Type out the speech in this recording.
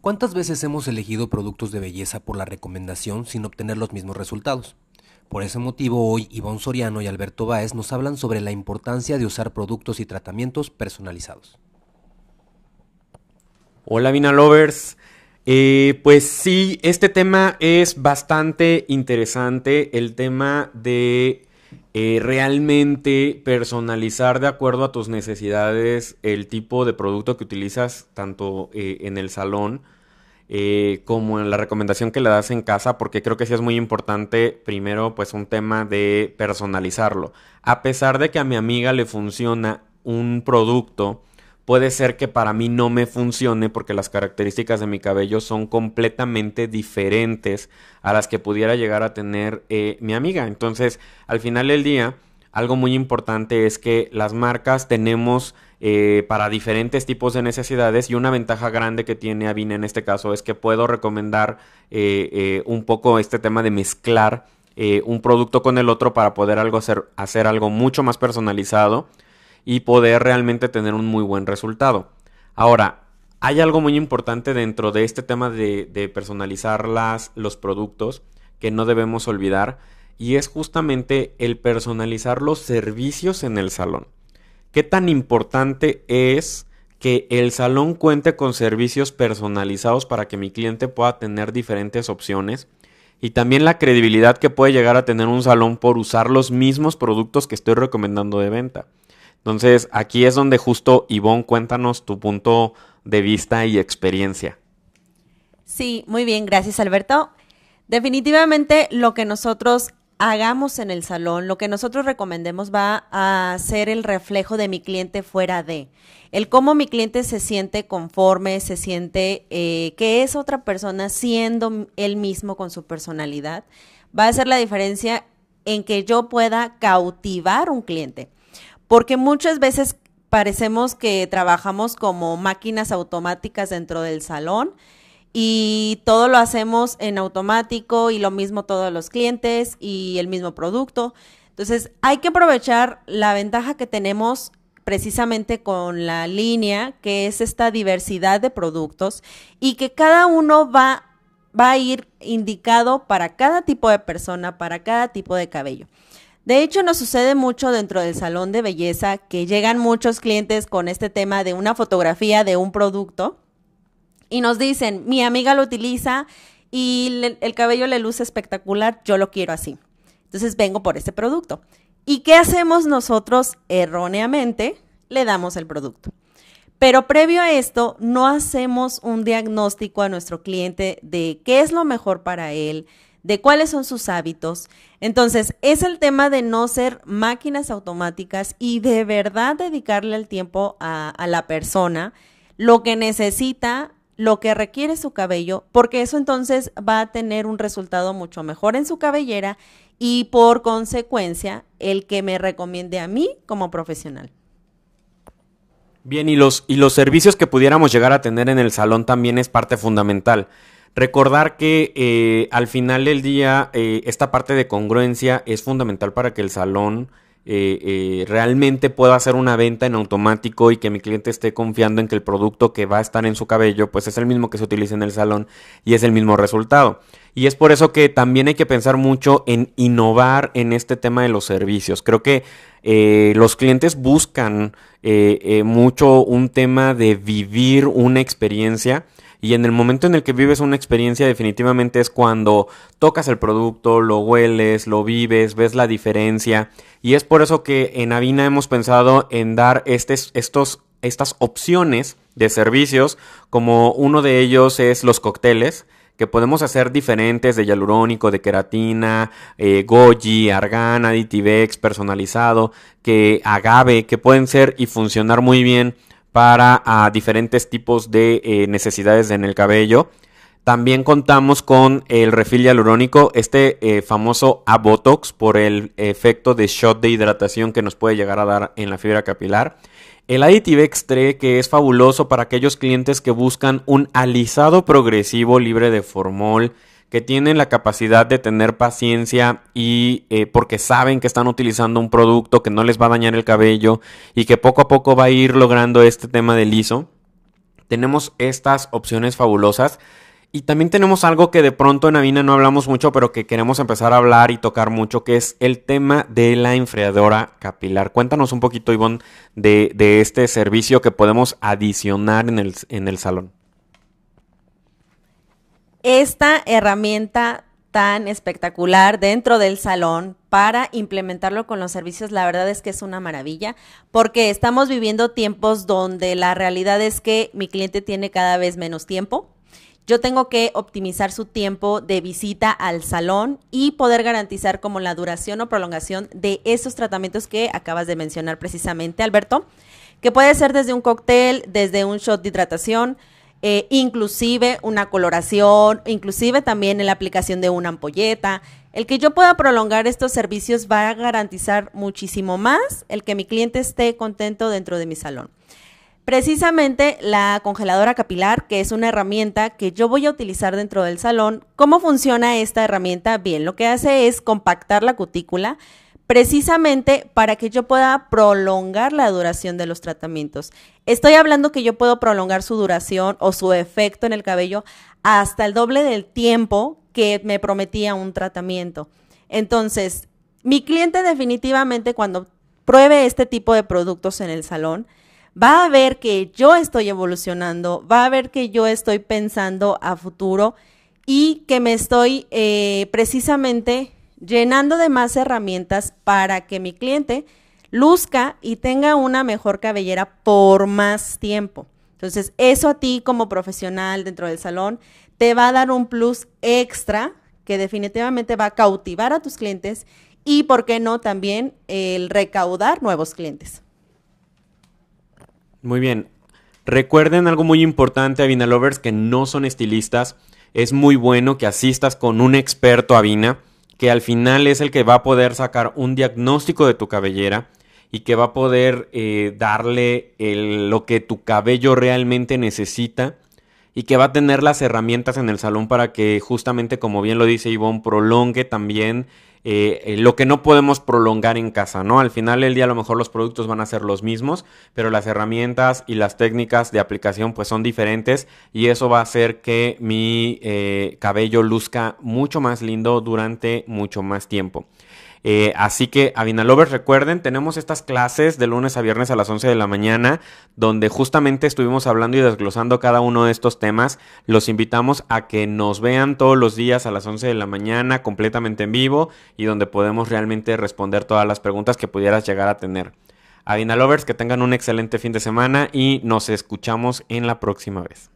¿Cuántas veces hemos elegido productos de belleza por la recomendación sin obtener los mismos resultados? Por ese motivo hoy Ivonne Soriano y Alberto Báez nos hablan sobre la importancia de usar productos y tratamientos personalizados. Hola Vina Lovers. Eh, pues sí, este tema es bastante interesante, el tema de eh, realmente personalizar de acuerdo a tus necesidades el tipo de producto que utilizas tanto eh, en el salón eh, como en la recomendación que le das en casa, porque creo que sí es muy importante, primero, pues un tema de personalizarlo. A pesar de que a mi amiga le funciona un producto, puede ser que para mí no me funcione porque las características de mi cabello son completamente diferentes a las que pudiera llegar a tener eh, mi amiga. Entonces, al final del día, algo muy importante es que las marcas tenemos eh, para diferentes tipos de necesidades y una ventaja grande que tiene Avina en este caso es que puedo recomendar eh, un poco este tema de mezclar un producto con el otro para poder algo hacer, hacer algo mucho más personalizado y poder realmente tener un muy buen resultado. Ahora, hay algo muy importante dentro de este tema de, personalizar las, los productos que no debemos olvidar y es justamente el personalizar los servicios en el salón. ¿Qué tan importante es que el salón cuente con servicios personalizados para que mi cliente pueda tener diferentes opciones? Y también la credibilidad que puede llegar a tener un salón por usar los mismos productos que estoy recomendando de venta. Entonces, aquí es donde justo, Ivonne, cuéntanos tu punto de vista y experiencia. Sí, muy bien, gracias Alberto. Definitivamente lo que nosotros hagamos en el salón, lo que nosotros recomendemos va a ser el reflejo de mi cliente fuera de. El cómo mi cliente se siente conforme, se siente eh, que es otra persona siendo él mismo con su personalidad, va a ser la diferencia en que yo pueda cautivar un cliente. Porque muchas veces parecemos que trabajamos como máquinas automáticas dentro del salón y todo lo hacemos en automático y lo mismo todos los clientes y el mismo producto. Entonces hay que aprovechar la ventaja que tenemos precisamente con la línea, que es esta diversidad de productos y que cada uno va, va a ir indicado para cada tipo de persona, para cada tipo de cabello. De hecho, nos sucede mucho dentro del salón de belleza que llegan muchos clientes con este tema de una fotografía de un producto y nos dicen, mi amiga lo utiliza y el cabello le luce espectacular, yo lo quiero así. Entonces vengo por ese producto. ¿Y qué hacemos nosotros erróneamente? Le damos el producto. Pero previo a esto, no hacemos un diagnóstico a nuestro cliente de qué es lo mejor para él, de cuáles son sus hábitos. Entonces, es el tema de no ser máquinas automáticas y de verdad dedicarle el tiempo a, la persona, lo que necesita lo que requiere su cabello, porque eso entonces va a tener un resultado mucho mejor en su cabellera y por consecuencia el que me recomiende a mí como profesional. Bien, y los, y los servicios que pudiéramos llegar a tener en el salón también es parte fundamental. Recordar que eh, al final del día eh, esta parte de congruencia es fundamental para que el salón eh, realmente puedo hacer una venta en automático y que mi cliente esté confiando en que el producto que va a estar en su cabello pues es el mismo que se utiliza en el salón y es el mismo resultado. Y es por eso que también hay que pensar mucho en innovar en este tema de los servicios. Creo que eh, los clientes buscan mucho un tema de vivir una experiencia y en el momento en el que vives una experiencia definitivamente es cuando tocas el producto, lo hueles, lo vives, ves la diferencia. Y es por eso que en Avina hemos pensado en dar estos, estas opciones de servicios, como uno de ellos es los cócteles que podemos hacer diferentes de hialurónico, de queratina, eh, goji, argan, aditivex, personalizado, que agave, que pueden ser y funcionar muy bien para ah, diferentes tipos de eh, necesidades en el cabello. También contamos con el refil hialurónico, este eh, famoso Abotox por el efecto de shot de hidratación que nos puede llegar a dar en la fibra capilar. El Additive Extre que es fabuloso para aquellos clientes que buscan un alisado progresivo libre de formol, que tienen la capacidad de tener paciencia y eh, porque saben que están utilizando un producto que no les va a dañar el cabello y que poco a poco va a ir logrando este tema de liso. tenemos estas opciones fabulosas. Y también tenemos algo que de pronto en Avina no hablamos mucho, pero que queremos empezar a hablar y tocar mucho, que es el tema de la enfriadora capilar. Cuéntanos un poquito, Ivonne, de, de este servicio que podemos adicionar en el, en el salón. Esta herramienta tan espectacular dentro del salón para implementarlo con los servicios, la verdad es que es una maravilla, porque estamos viviendo tiempos donde la realidad es que mi cliente tiene cada vez menos tiempo yo tengo que optimizar su tiempo de visita al salón y poder garantizar como la duración o prolongación de esos tratamientos que acabas de mencionar precisamente, Alberto, que puede ser desde un cóctel, desde un shot de hidratación, eh, inclusive una coloración, inclusive también en la aplicación de una ampolleta. El que yo pueda prolongar estos servicios va a garantizar muchísimo más el que mi cliente esté contento dentro de mi salón. Precisamente la congeladora capilar, que es una herramienta que yo voy a utilizar dentro del salón. ¿Cómo funciona esta herramienta? Bien, lo que hace es compactar la cutícula precisamente para que yo pueda prolongar la duración de los tratamientos. Estoy hablando que yo puedo prolongar su duración o su efecto en el cabello hasta el doble del tiempo que me prometía un tratamiento. Entonces, mi cliente definitivamente cuando pruebe este tipo de productos en el salón, va a ver que yo estoy evolucionando, va a ver que yo estoy pensando a futuro y que me estoy eh, precisamente llenando de más herramientas para que mi cliente luzca y tenga una mejor cabellera por más tiempo. Entonces, eso a ti como profesional dentro del salón te va a dar un plus extra que definitivamente va a cautivar a tus clientes y, ¿por qué no?, también el recaudar nuevos clientes. Muy bien. Recuerden algo muy importante, Avina Lovers, que no son estilistas. Es muy bueno que asistas con un experto Avina, que al final es el que va a poder sacar un diagnóstico de tu cabellera y que va a poder eh, darle lo que tu cabello realmente necesita y que va a tener las herramientas en el salón para que justamente, como bien lo dice Ivonne, prolongue también eh, eh, lo que no podemos prolongar en casa, ¿no? Al final del día a lo mejor los productos van a ser los mismos, pero las herramientas y las técnicas de aplicación pues son diferentes y eso va a hacer que mi eh, cabello luzca mucho más lindo durante mucho más tiempo. Eh, así que, Avinalovers, recuerden, tenemos estas clases de lunes a viernes a las 11 de la mañana, donde justamente estuvimos hablando y desglosando cada uno de estos temas. Los invitamos a que nos vean todos los días a las 11 de la mañana, completamente en vivo, y donde podemos realmente responder todas las preguntas que pudieras llegar a tener. Avinalovers, que tengan un excelente fin de semana y nos escuchamos en la próxima vez.